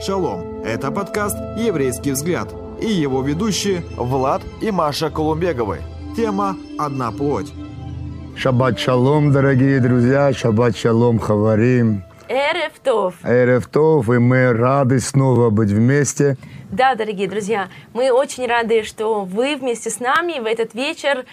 Шалом! Это подкаст «Еврейский взгляд» и его ведущие Влад и Маша Колумбеговы. Тема «Одна плоть». Шаббат шалом, дорогие друзья, шаббат шалом, хаварим. Эрефтов. Эрефтов, и мы рады снова быть вместе. Да, дорогие друзья, мы очень рады, что вы вместе с нами в этот вечер.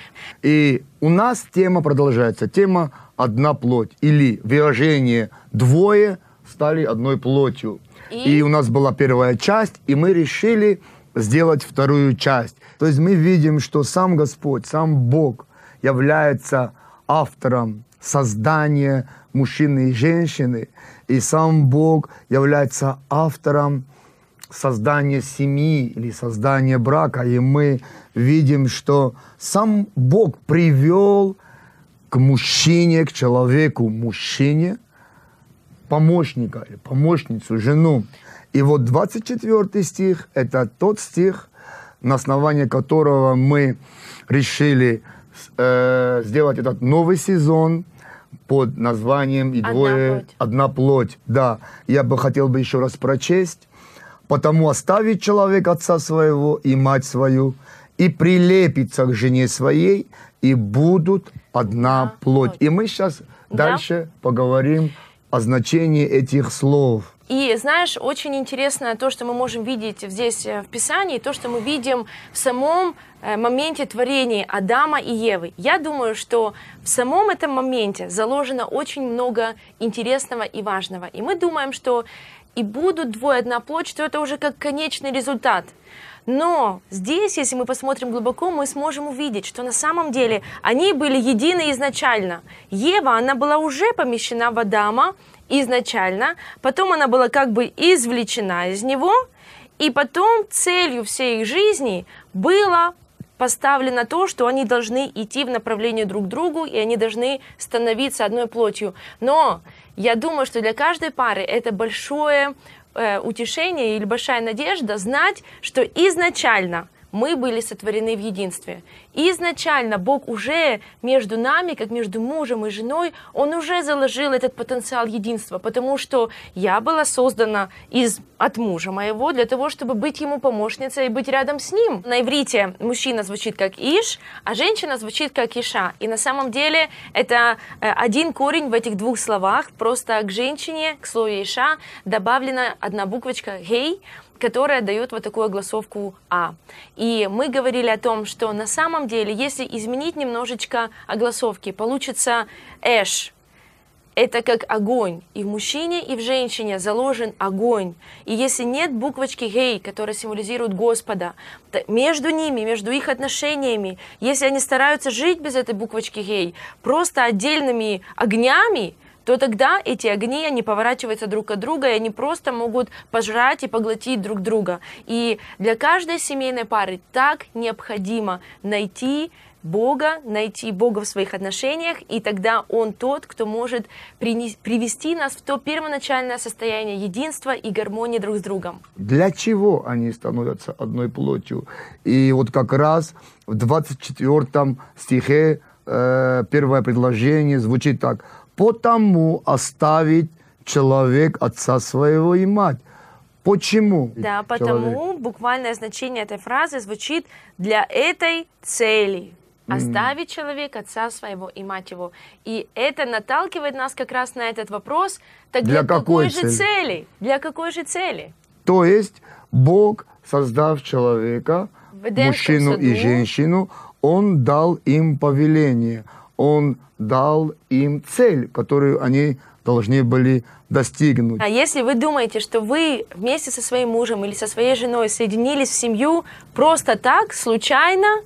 И у нас тема продолжается. Тема «Одна плоть» или выражение «двое стали одной плотью». И? у нас была первая часть, и мы решили сделать вторую часть. То есть мы видим, что сам Господь, сам Бог является автором создания мужчины и женщины, и сам Бог является автором создания семьи или создания брака. И мы видим, что сам Бог привел к мужчине, к человеку, мужчине, помощника или помощницу, жену. И вот 24 стих – это тот стих, на основании которого мы решили э, сделать этот новый сезон под названием «И двое, плоть. одна плоть». Да, я бы хотел бы еще раз прочесть. «Потому оставит человек отца своего и мать свою, и прилепится к жене своей, и будут одна Одна плоть». плоть. И мы сейчас Да. дальше поговорим о значении этих слов. И знаешь, очень интересно то, что мы можем видеть здесь э, в Писании, то, что мы видим в самом э, моменте творения Адама и Евы. Я думаю, что в самом этом моменте заложено очень много интересного и важного. И мы думаем, что и будут двое одна плоть, что это уже как конечный результат. Но здесь, если мы посмотрим глубоко, мы сможем увидеть, что на самом деле они были едины изначально. Ева, она была уже помещена в Адама изначально, потом она была как бы извлечена из него, и потом целью всей их жизни было поставлено то, что они должны идти в направлении друг к другу, и они должны становиться одной плотью. Но я думаю, что для каждой пары это большое э, утешение или большая надежда знать, что изначально мы были сотворены в единстве. Изначально Бог уже между нами, как между мужем и женой, Он уже заложил этот потенциал единства, потому что я была создана из, от мужа моего для того, чтобы быть ему помощницей и быть рядом с ним. На иврите мужчина звучит как Иш, а женщина звучит как Иша. И на самом деле это э, один корень в этих двух словах, просто к женщине, к слову Иша, добавлена одна буквочка «гей», которая дает вот такую огласовку А. И мы говорили о том, что на самом деле, если изменить немножечко огласовки, получится Эш. Это как огонь. И в мужчине, и в женщине заложен огонь. И если нет буквочки Гей, которая символизирует Господа, между ними, между их отношениями, если они стараются жить без этой буквочки Гей, просто отдельными огнями, то тогда эти огни, они поворачиваются друг от друга, и они просто могут пожрать и поглотить друг друга. И для каждой семейной пары так необходимо найти Бога, найти Бога в своих отношениях, и тогда Он тот, кто может принес- привести нас в то первоначальное состояние единства и гармонии друг с другом. для чего они становятся одной плотью. И вот как раз в 24 стихе э, первое предложение звучит так. «Потому оставить человек отца своего и мать». Почему? Да, человек? потому буквальное значение этой фразы звучит для этой цели. Оставить человек отца своего и мать его. И это наталкивает нас как раз на этот вопрос. Так Для для, какой, какой же цели? Для какой же цели? То есть Бог, создав человека, мужчину и женщину, Он дал им повеление, Он дал им цель, которую они должны были достигнуть. А если вы думаете, что вы вместе со своим мужем или со своей женой соединились в семью просто так, случайно,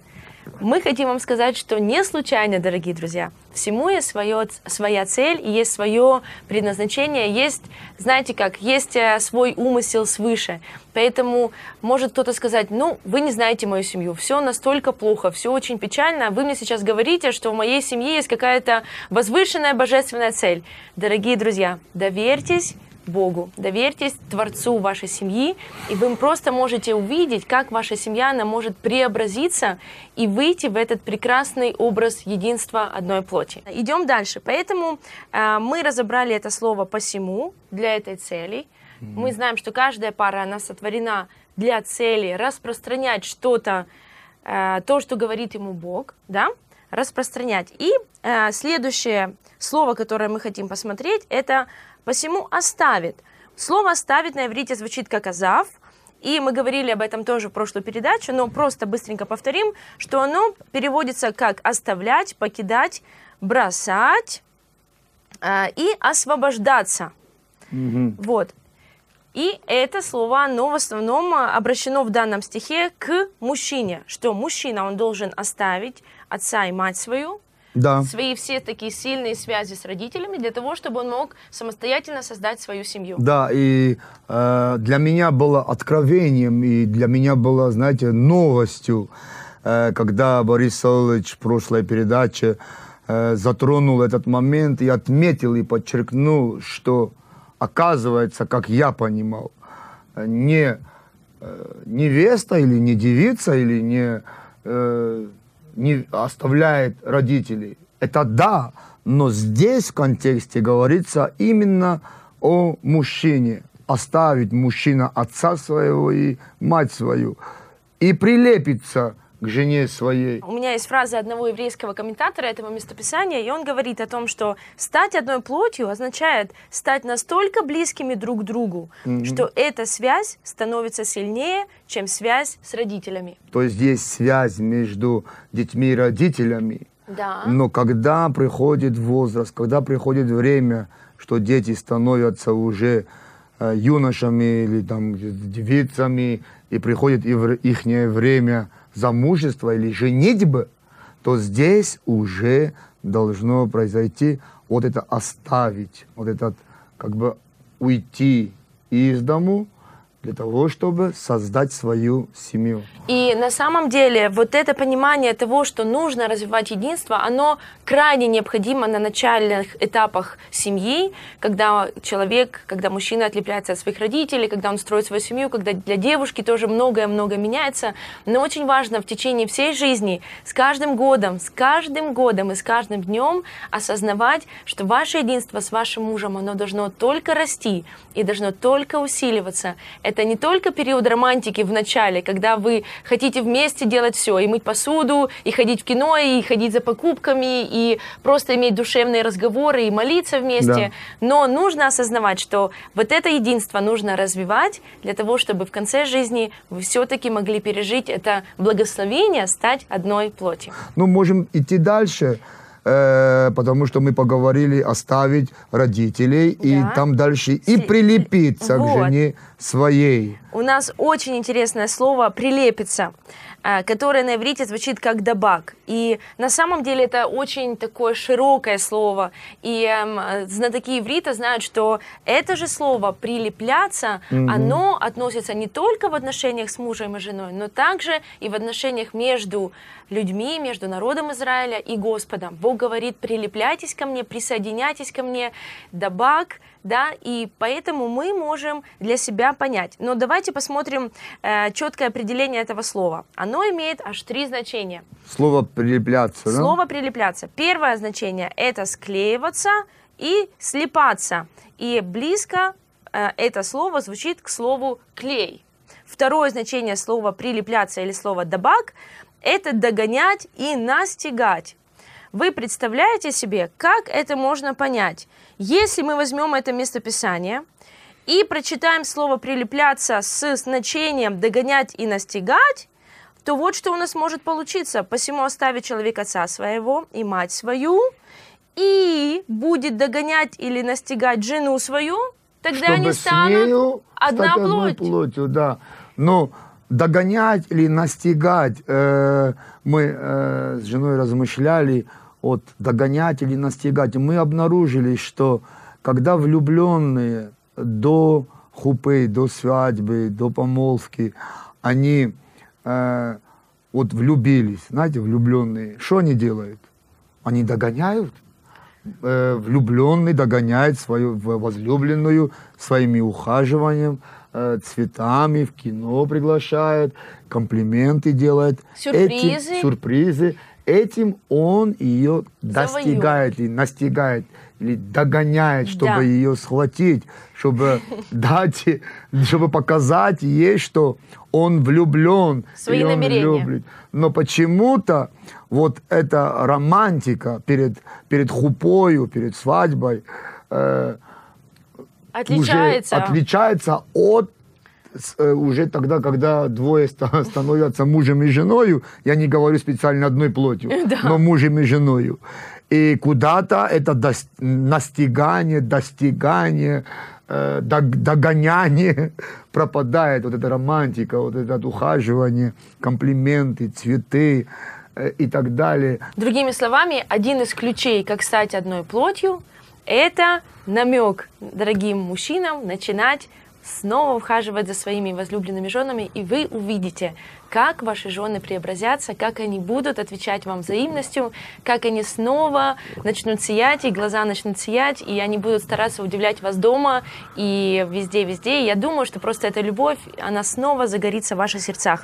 мы хотим вам сказать, что не случайно, дорогие друзья. Всему есть свое, своя цель и есть свое предназначение, есть, знаете как, есть э, свой умысел свыше. Поэтому может кто-то сказать, ну, вы не знаете мою семью, все настолько плохо, все очень печально, вы мне сейчас говорите, что в моей семье есть какая-то возвышенная божественная цель. Дорогие друзья, доверьтесь Богу, доверьтесь Творцу вашей семьи, и вы просто можете увидеть, как ваша семья она может преобразиться и выйти в этот прекрасный образ единства одной плоти. Идем дальше. Поэтому э, мы разобрали это слово «посему» для этой цели. Мы знаем, что каждая пара, она сотворена для цели распространять что-то, э, то, что говорит ему Бог, да, распространять. И э, следующее слово, которое мы хотим посмотреть, это «посему оставит». Слово «оставит» на иврите звучит как «азав», и мы говорили об этом тоже в прошлую передачу, но просто быстренько повторим, что оно переводится как «оставлять», «покидать», «бросать» э, и «освобождаться». Мгм. Вот. И это слово, оно в основном обращено в данном стихе к мужчине, что мужчина, он должен оставить отца и мать свою, Да. свои все такие сильные связи с родителями, для того, чтобы он мог самостоятельно создать свою семью. Да, и э, для меня было откровением, и для меня было, знаете, новостью, э, когда Борис Саулович в прошлой передаче э, затронул этот момент и отметил и подчеркнул, что оказывается, как я понимал, э, не э, невеста или не девица или не, э, не оставляет родителей. Это да, но здесь в контексте говорится именно о мужчине. Оставить мужчина отца своего и мать свою. И прилепиться к жене своей. У меня есть фраза одного еврейского комментатора этого местописания, и он говорит о том, что стать одной плотью означает стать настолько близкими друг к другу, что эта связь становится сильнее, чем связь с родителями. То есть есть связь между детьми и родителями. Да. Но когда приходит возраст, когда приходит время, что дети становятся уже э, юношами или там девицами, и приходит их время замужества или женитьбы, то здесь уже должно произойти вот это оставить, вот этот как бы уйти из дому для того, чтобы создать свою семью. И на самом деле вот это понимание того, что нужно развивать единство, оно крайне необходимо на начальных этапах семьи, когда человек, когда мужчина отлепляется от своих родителей, когда он строит свою семью, когда для девушки тоже многое-многое меняется. Но очень важно в течение всей жизни, с каждым годом, с каждым годом и с каждым днем осознавать, что ваше единство с вашим мужем, оно должно только расти и должно только усиливаться. Это не только период романтики в начале, когда вы хотите вместе делать все, и мыть посуду, и ходить в кино, и ходить за покупками, и просто иметь душевные разговоры, и молиться вместе. Но нужно осознавать, что вот это единство нужно развивать для того, чтобы в конце жизни вы все-таки могли пережить это благословение стать одной плотью. Ну, можем идти дальше, э, потому что мы поговорили оставить родителей и Да. там дальше и прилепиться Вот. к жене своей. У нас очень интересное слово «прилепиться», э, которое на иврите звучит как «дабак». И на самом деле это очень такое широкое слово. И эм, знатоки иврита знают, что это же слово «прилепляться», оно относится не только в отношениях с мужем и женой, но также и в отношениях между людьми, между народом Израиля и Господом. Бог говорит «прилепляйтесь ко мне, присоединяйтесь ко мне», «дабак», да, и поэтому мы можем для себя понять. Но давайте посмотрим э, четкое определение этого слова. Оно имеет аж три значения. Слово прилепляться, да? Слово прилепляться. Первое значение это склеиваться и слипаться. И близко э, это слово звучит к слову клей. Второе значение слова прилепляться или слова дабак это догонять и настигать. Вы представляете себе, как это можно понять? Если мы возьмем это местописание и прочитаем слово «прилепляться» с значением «догонять и настигать», то вот что у нас может получиться. «Посему оставит человек отца своего и мать свою, и будет догонять или настигать жену свою, тогда они Чтобы с станут одна плоть». плотью, да. Но догонять или настигать, э, мы э, с женой размышляли, от догонять или настигать. Мы обнаружили, что когда влюбленные до хупы, до свадьбы, до помолвки, они э, вот влюбились, знаете, влюбленные, что они делают? Они догоняют э, влюбленный догоняет свою возлюбленную своими ухаживанием, э, цветами, в кино приглашает, комплименты делает. Сюрпризы. Этим, сюрпризы. Этим он ее достигает и настигает. или догоняет, чтобы Да. ее схватить, чтобы дать, чтобы показать ей, что он влюблен. Свои он намерения. любит. Но почему-то вот эта романтика перед, перед хупою, перед свадьбой э, Отличается. уже отличается от уже тогда, когда двое ста- становятся мужем и женою, я не говорю специально одной плотью, Да. но мужем и женою. И куда-то это дос- настигание, достигание, э, дог- догоняние пропадает, вот эта романтика, вот это ухаживание, комплименты, цветы э, и так далее. Другими словами, один из ключей, как стать одной плотью, это намек дорогим мужчинам начинать снова ухаживать за своими возлюбленными женами, и вы увидите, как ваши жены преобразятся, как они будут отвечать вам взаимностью, как они снова начнут сиять, и глаза начнут сиять, и они будут стараться удивлять вас дома и везде-везде. И я думаю, что просто эта любовь, она снова загорится в ваших сердцах.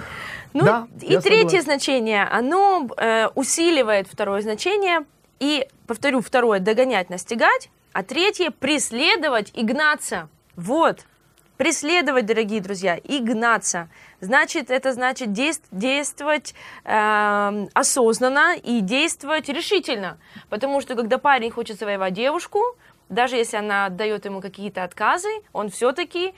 Ну, Да, и третье согласен. значение, оно э, усиливает второе значение. И, повторю, второе – догонять, настигать, а третье – преследовать и гнаться. Вот. Преследовать, дорогие друзья, и гнаться. Значит, это значит дейст- действовать эм, осознанно и действовать решительно. Потому что, когда парень хочет завоевать девушку, даже если она дает ему какие-то отказы, он все-таки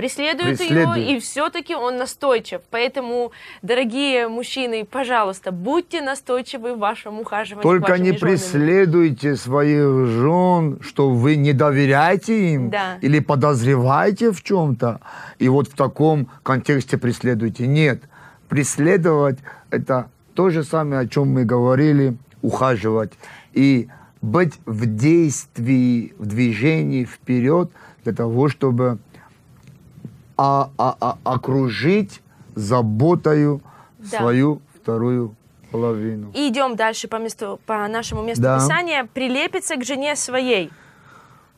преследует, Преследует. ее, и все-таки он настойчив. Поэтому, дорогие мужчины, пожалуйста, будьте настойчивы в вашем ухаживании. Только не преследуйте своих жен, что вы не доверяете им Да. или подозреваете в чем-то, и вот в таком контексте преследуйте. Нет, преследовать это то же самое, о чем мы говорили, ухаживать и быть в действии, в движении вперед для того, чтобы а- а- а- окружить заботою Да. свою вторую половину. И идем дальше по, месту, по нашему месту Да. писания. Прилепиться к жене своей.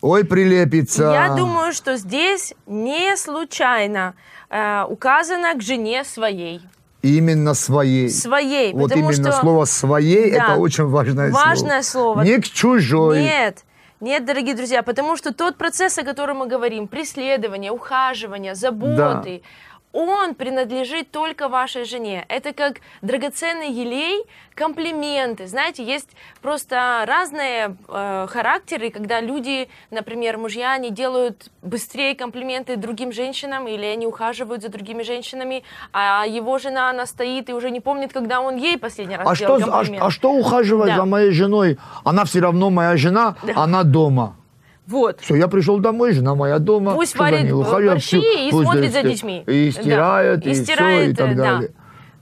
Ой, прилепится. Я думаю, что здесь не случайно э, указано к жене своей. Именно своей. Своей. Вот именно что... слово «своей» Да. это очень важное, Важное слово. Не к чужой. Нет, нет, дорогие друзья, потому что тот процесс, о котором мы говорим, преследование, ухаживание, заботы, он принадлежит только вашей жене. Это как драгоценный елей, комплименты. Знаете, есть просто разные э, характеры, когда люди, например, мужья, они делают быстрее комплименты другим женщинам, или они ухаживают за другими женщинами, а его жена, она стоит и уже не помнит, когда он ей последний раз А делал что, а, комплимент. а что ухаживать Да. за моей женой? Она все равно моя жена, она дома. Вот. Все, я пришел домой, жена моя дома. Пусть варит борщи и пусть смотрит за детьми. И Да. стирает, и, все, и так э, да. далее.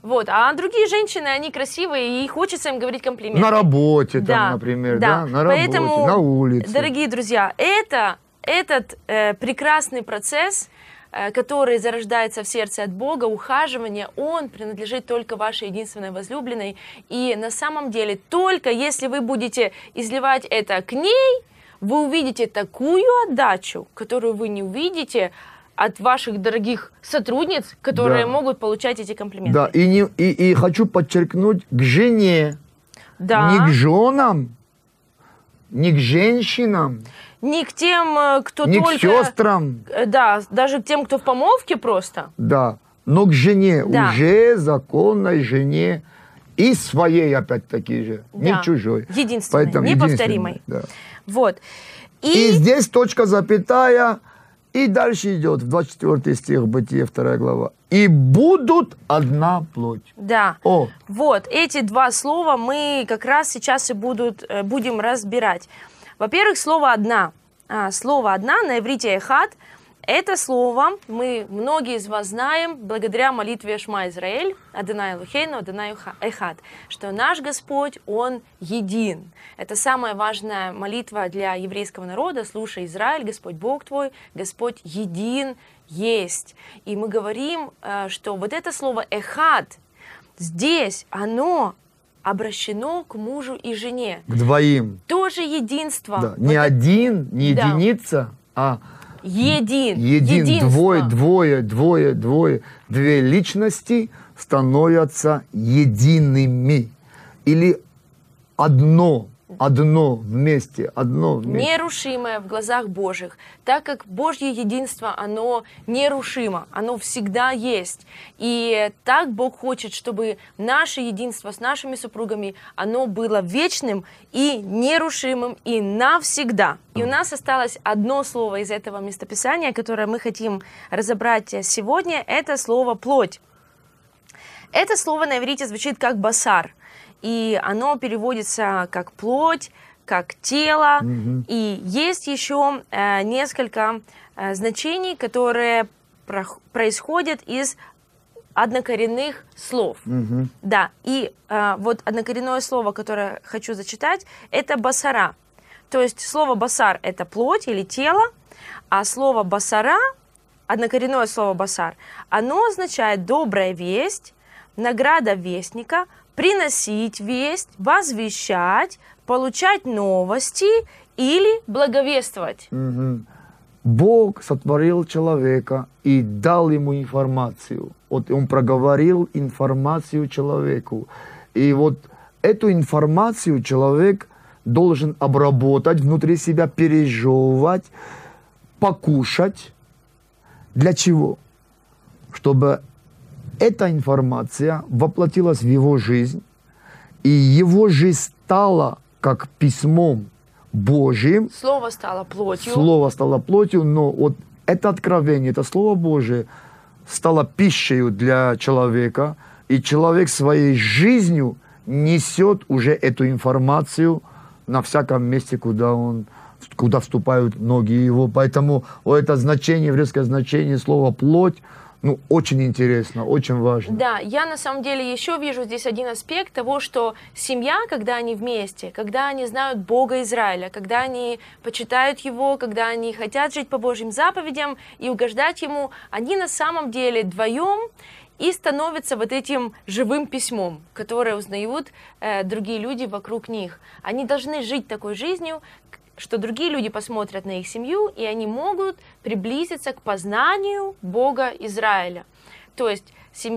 Вот. А другие женщины, они красивые, и хочется им говорить комплименты. На работе, там, Да, например, да, да. на работе, Поэтому, на улице. Дорогие друзья, это, этот э, прекрасный процесс, э, который зарождается в сердце от Бога, ухаживание, он принадлежит только вашей единственной возлюбленной. И на самом деле, только если вы будете изливать это к ней, вы увидите такую отдачу, которую вы не увидите от ваших дорогих сотрудниц, которые Да. могут получать эти комплименты. Да, и, не, и, и хочу подчеркнуть к жене, Да. не к женам, не к женщинам, Не к тем, э, кто не только... к сестрам, Э, Да, даже к тем, кто в помолвке просто. да, но к жене, Да. уже законной жене и своей опять-таки же, не Да. к чужой. Единственной, Поэтому неповторимой. единственной, да. Вот. И... И, здесь точка запятая, и дальше идет в 24 стих Бытие 2 глава. И будут одна плоть. да, О, вот, эти два слова мы как раз сейчас и будут, э, будем разбирать. Во-первых, слово «одна». А, слово «одна» на иврите «эхад» Это слово мы, многие из вас знаем, благодаря молитве Шма Израиль, Адонай Лухейну, Адонай Эхад, что наш Господь, Он един. Это самая важная молитва для еврейского народа. Слушай, Израиль, Господь Бог твой, Господь един есть. И мы говорим, э, что вот это слово Эхад, здесь оно обращено к мужу и жене. к двоим. Тоже единство. Да. Вот Не это один, не Да. единица, а Един. един, единство. двое, двое, двое, двое. Две личности становятся едиными. Или одно одно вместе, одно вместе. нерушимое в глазах Божьих, так как Божье единство, оно нерушимо, оно всегда есть. И так Бог хочет, чтобы наше единство с нашими супругами, оно было вечным и нерушимым и навсегда. И у нас осталось одно слово из этого местописания, которое мы хотим разобрать сегодня, это слово «плоть». Это слово на иврите звучит как «басар», и оно переводится как «плоть», как тело. Мгм. И есть еще э, несколько э, значений, которые прох- происходят из однокоренных слов. Мгм. Да, и э, вот однокоренное слово, которое хочу зачитать, это басара. То есть слово басар – это плоть или тело, а слово басара, однокоренное слово басар, оно означает добрая весть, награда вестника, приносить весть, возвещать, получать новости или благовествовать. Мгм. Бог сотворил человека и дал ему информацию. Вот он проговорил информацию человеку. И вот эту информацию человек должен обработать, внутри себя пережевывать, покушать. Для чего? Чтобы эта информация воплотилась в его жизнь, и его жизнь стала как письмом Божьим, Слово стало плотью. Слово стало плотью, но вот это откровение, это Слово Божие стало пищей для человека, и человек своей жизнью несет уже эту информацию на всяком месте, куда он куда вступают ноги его. Поэтому вот это значение, еврейское значение слова «плоть», ну, очень интересно, очень важно. Да, я на самом деле еще вижу здесь один аспект того, что семья, когда они вместе, когда они знают Бога Израиля, когда они почитают Его, когда они хотят жить по Божьим заповедям и угождать Ему, они на самом деле вдвоем и становятся вот этим живым письмом, которое узнают э, другие люди вокруг них. Они должны жить такой жизнью, что другие люди посмотрят на их семью, и они могут приблизиться к познанию Бога Израиля. То есть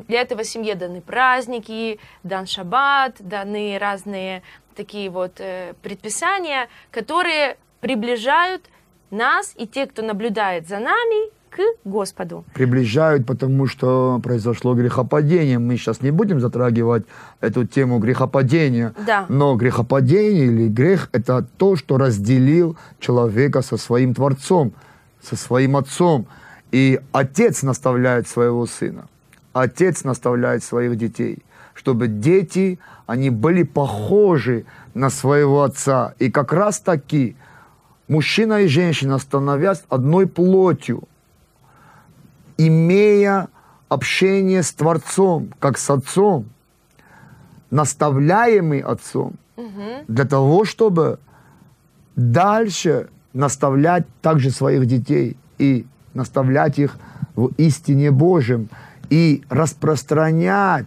для этого семье даны праздники, дан шаббат, даны разные такие вот э, предписания, которые приближают нас и те, кто наблюдает за нами, к Господу. приближают, потому что произошло грехопадение. Мы сейчас не будем затрагивать эту тему грехопадения. Да. Но грехопадение или грех – это то, что разделил человека со своим Творцом, со своим Отцом. И Отец наставляет своего Сына. Отец наставляет своих детей, чтобы дети, они были похожи на своего Отца. И как раз таки мужчина и женщина, становясь одной плотью, имея общение с Творцом, как с Отцом, наставляемый Отцом, для того, чтобы дальше наставлять также своих детей и наставлять их в истине Божьем и распространять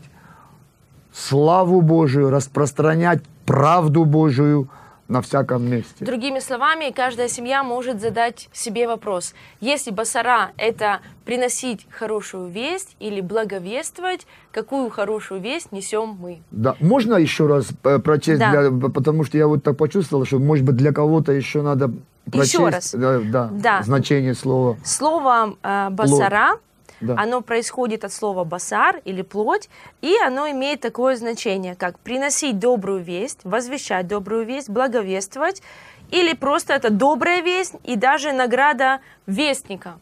славу Божию, распространять правду Божию на всяком месте. Другими словами, каждая семья может задать себе вопрос. Если басара – это приносить хорошую весть или благовествовать, какую хорошую весть несем мы? Да, можно еще раз э, прочесть, Да. для- потому что я вот так почувствовал, что, может быть, для кого-то еще надо прочесть Еще раз. Да, да, Да. значение слова. Слово э, басара, Да. оно происходит от слова басар или плоть, и оно имеет такое значение, как приносить добрую весть, возвещать добрую весть, благовествовать, или просто это добрая весть и даже награда вестника.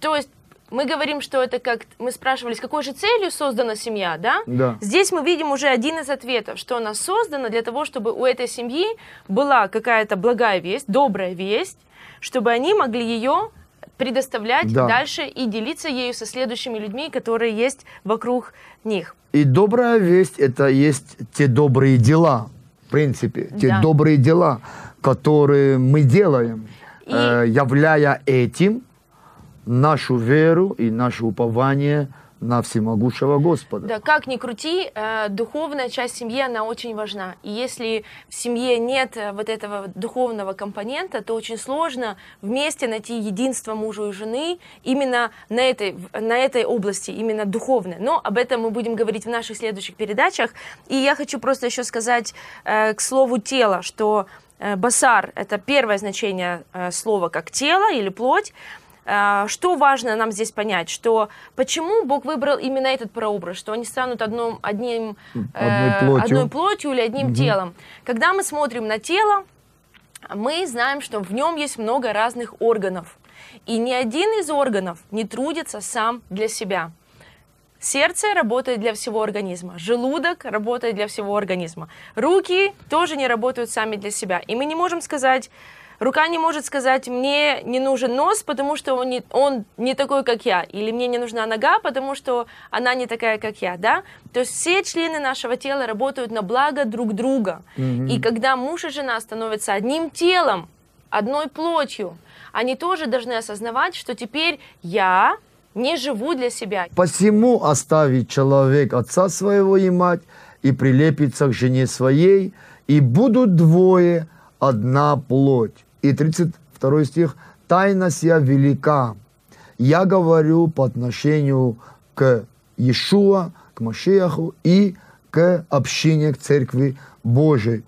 То есть мы говорим, что это как... Мы спрашивали, с какой же целью создана семья, да? Да. Здесь мы видим уже один из ответов, что она создана для того, чтобы у этой семьи была какая-то благая весть, добрая весть, чтобы они могли ее предоставлять Да. дальше и делиться ею со следующими людьми, которые есть вокруг них. И добрая весть – это есть те добрые дела, в принципе, те Да. добрые дела, которые мы делаем, И- э, являя этим нашу веру и наше упование на всемогущего Господа. Да, как ни крути, э, духовная часть семьи, она очень важна. И если в семье нет э, вот этого духовного компонента, то очень сложно вместе найти единство мужа и жены именно на этой, на этой области, именно духовной. Но об этом мы будем говорить в наших следующих передачах. И я хочу просто еще сказать э, к слову тело, что басар – это первое значение слова как тело или плоть, что важно нам здесь понять, что почему Бог выбрал именно этот прообраз, что они станут одном, одним, одной, э, плотью. одной плотью или одним угу. телом. Когда мы смотрим на тело, мы знаем, что в нем есть много разных органов. И ни один из органов не трудится сам для себя. Сердце работает для всего организма, желудок работает для всего организма, руки тоже не работают сами для себя. И мы не можем сказать, Рука не может сказать, мне не нужен нос, потому что он не, он не такой, как я. Или мне не нужна нога, потому что она не такая, как я. Да? То есть все члены нашего тела работают на благо друг друга. Mm-hmm. И когда муж и жена становятся одним телом, одной плотью, они тоже должны осознавать, что теперь я не живу для себя. Посему оставит человек отца своего и мать, и прилепится к жене своей, и будут двое одна плоть. И 32 стих. «Тайна сия велика. Я говорю по отношению к Иешуа, к Машиаху и к общине, к Церкви Божией».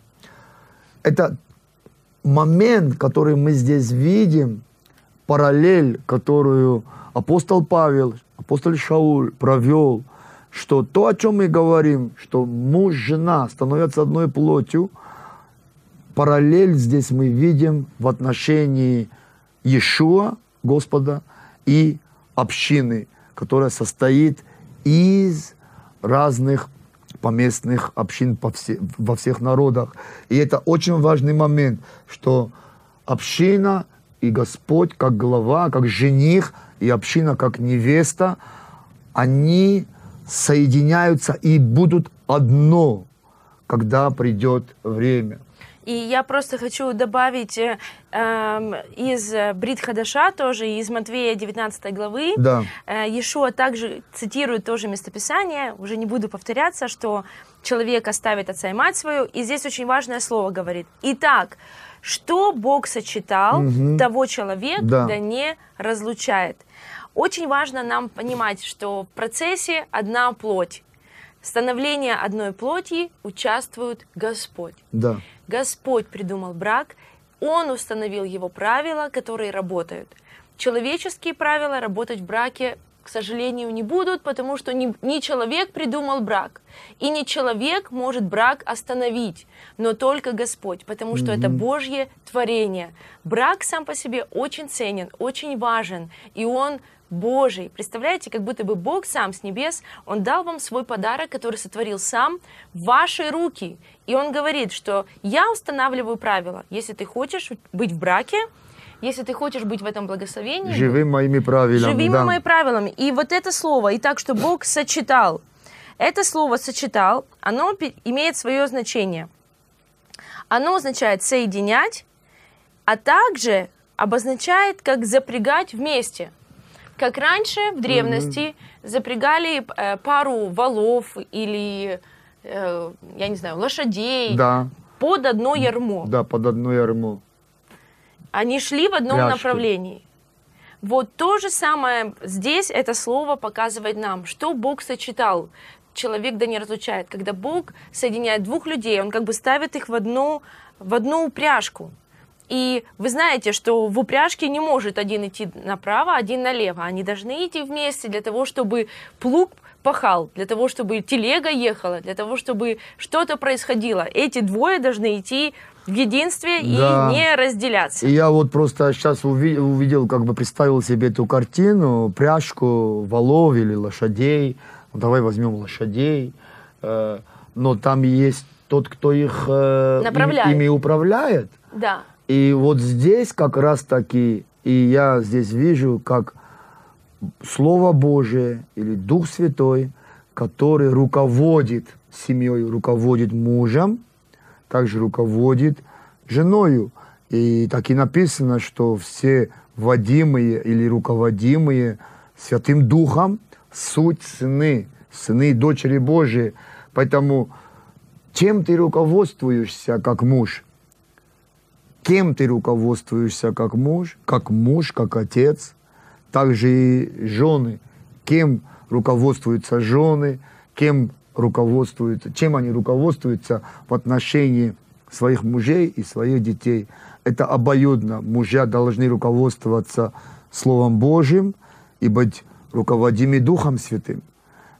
Это момент, который мы здесь видим, параллель, которую апостол Павел, апостол Шауль провел, что то, о чем мы говорим, что муж, жена становятся одной плотью – параллель здесь мы видим в отношении Иешуа, Господа, и общины, которая состоит из разных поместных общин по все, во всех народах. И это очень важный момент, что община и Господь как глава, как жених, и община как невеста, они соединяются и будут одно, когда придет время. И я просто хочу добавить э, эм, из Брит Хадаша тоже, из Матвея 19 главы. Да. Э, Иешуа также цитирует тоже местописание, уже не буду повторяться, что человек оставит отца и мать свою. И здесь очень важное слово говорит. Итак, что Бог сочетал, угу. того человек да. да не разлучает. Очень важно нам понимать, что в процессе одна плоть. Становление одной плоти участвует Господь. Да. Господь придумал брак, Он установил его правила, которые работают. Человеческие правила работать в браке, к сожалению, не будут, потому что не, не человек придумал брак, и не человек может брак остановить, но только Господь, потому что mm-hmm. это Божье творение. Брак сам по себе очень ценен, очень важен, и он Божий. Представляете, как будто бы Бог сам с небес, Он дал вам свой подарок, который сотворил сам в ваши руки. И Он говорит, что я устанавливаю правила. Если ты хочешь быть в браке, если ты хочешь быть в этом благословении... Живи моими правилами. Живи да. моими правилами. И вот это слово, и так, что Бог сочетал, это слово сочетал, оно имеет свое значение. Оно означает соединять, а также обозначает, как запрягать вместе – как раньше в древности mm-hmm. запрягали э, пару валов или, э, я не знаю, лошадей да. под одно ярмо. Да, под одно ярмо. Они шли в одном Пряжки. направлении. Вот то же самое здесь это слово показывает нам, что Бог сочетал. Человек да не разлучает. Когда Бог соединяет двух людей, Он как бы ставит их в одну, в одну упряжку. И вы знаете, что в упряжке не может один идти направо, один налево. Они должны идти вместе для того, чтобы плуг пахал, для того, чтобы телега ехала, для того, чтобы что-то происходило. Эти двое должны идти в единстве да. и не разделяться. И я вот просто сейчас увидел, увидел, как бы представил себе эту картину, пряжку валов или лошадей. Ну, давай возьмем лошадей. Э, но там есть тот, кто их э, ими управляет. Да. И вот здесь как раз таки, и я здесь вижу, как Слово Божие или Дух Святой, который руководит семьей, руководит мужем, также руководит женою. И так и написано, что все водимые или руководимые Святым Духом суть сыны, сыны и дочери Божии. Поэтому чем ты руководствуешься как муж? Кем ты руководствуешься как муж, как муж, как отец? Также и жены. Кем руководствуются жены, кем руководствуются, чем они руководствуются в отношении своих мужей и своих детей. Это обоюдно. Мужья должны руководствоваться Словом Божьим и быть руководимы Духом Святым.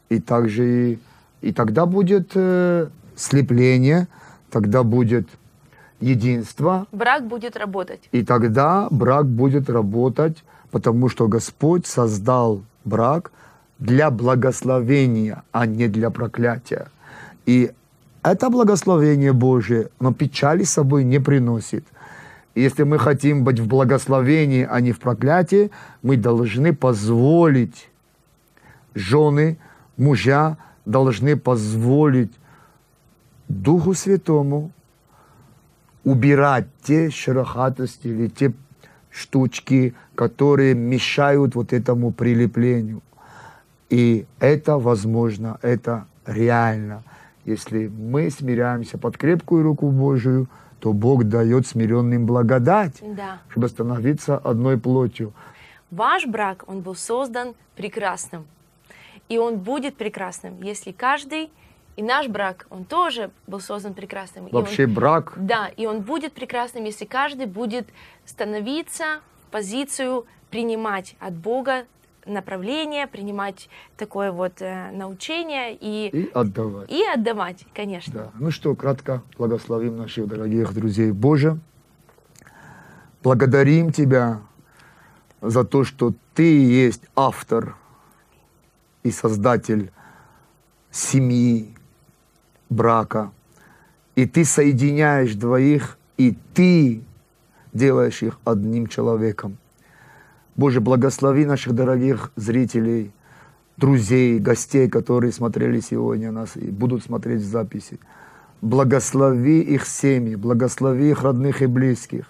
И также и, и тогда будет э, слепление, тогда будет единство. Брак будет работать. И тогда брак будет работать, потому что Господь создал брак для благословения, а не для проклятия. И это благословение Божие, но печали с собой не приносит. Если мы хотим быть в благословении, а не в проклятии, мы должны позволить жены, мужья должны позволить Духу Святому убирать те шерохатости или те штучки, которые мешают вот этому прилеплению. И это возможно, это реально. Если мы смиряемся под крепкую руку Божию, то Бог дает смиренным благодать, Да. чтобы становиться одной плотью. Ваш брак, он был создан прекрасным. И он будет прекрасным, если каждый, и наш брак, он тоже был создан прекрасным. И он- Вообще брак Да, и он будет прекрасным, если каждый будет становиться в позицию принимать от Бога направление, принимать такое вот э, научение и, и отдавать. и отдавать, конечно. Да. Ну что, кратко благословим наших дорогих друзей Боже. Благодарим Тебя за то, что Ты есть автор и создатель семьи, брака. И Ты соединяешь двоих, и Ты делаешь их одним человеком. Боже, благослови наших дорогих зрителей, друзей, гостей, которые смотрели сегодня нас и будут смотреть в записи. Благослови их семьи, благослови их родных и близких.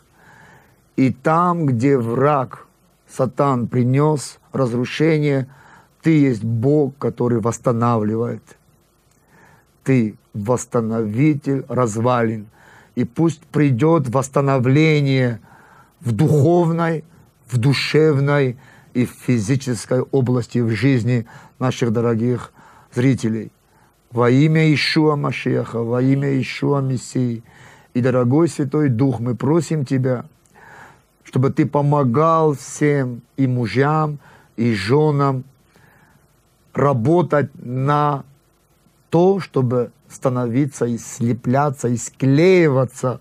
И там, где враг, сатан, принес разрушение, ты есть Бог, который восстанавливает. Ты восстановитель развалин. И пусть придет восстановление в духовной, в душевной и в физической области в жизни наших дорогих зрителей. Во имя Ишуа Машеха, во имя Ишуа Мессии. И, дорогой Святой Дух, мы просим Тебя, чтобы Ты помогал всем и мужьям, и женам работать на то, чтобы становиться и слепляться, и склеиваться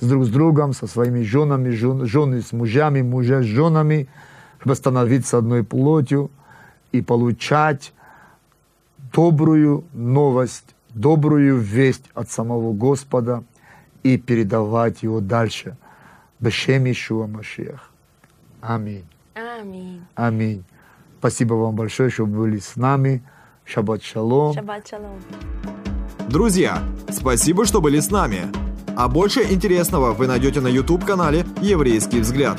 с друг с другом, со своими женами, жен, жены с мужьями, мужья с женами, чтобы становиться одной плотью и получать добрую новость, добрую весть от самого Господа и передавать его дальше. Бешем Ишуа Машех. Аминь. Аминь. Аминь. Спасибо вам большое, что были с нами. Шаббат шалом. Шаббат шалом. Друзья, спасибо, что были с нами. А больше интересного вы найдете на YouTube-канале «Еврейский взгляд».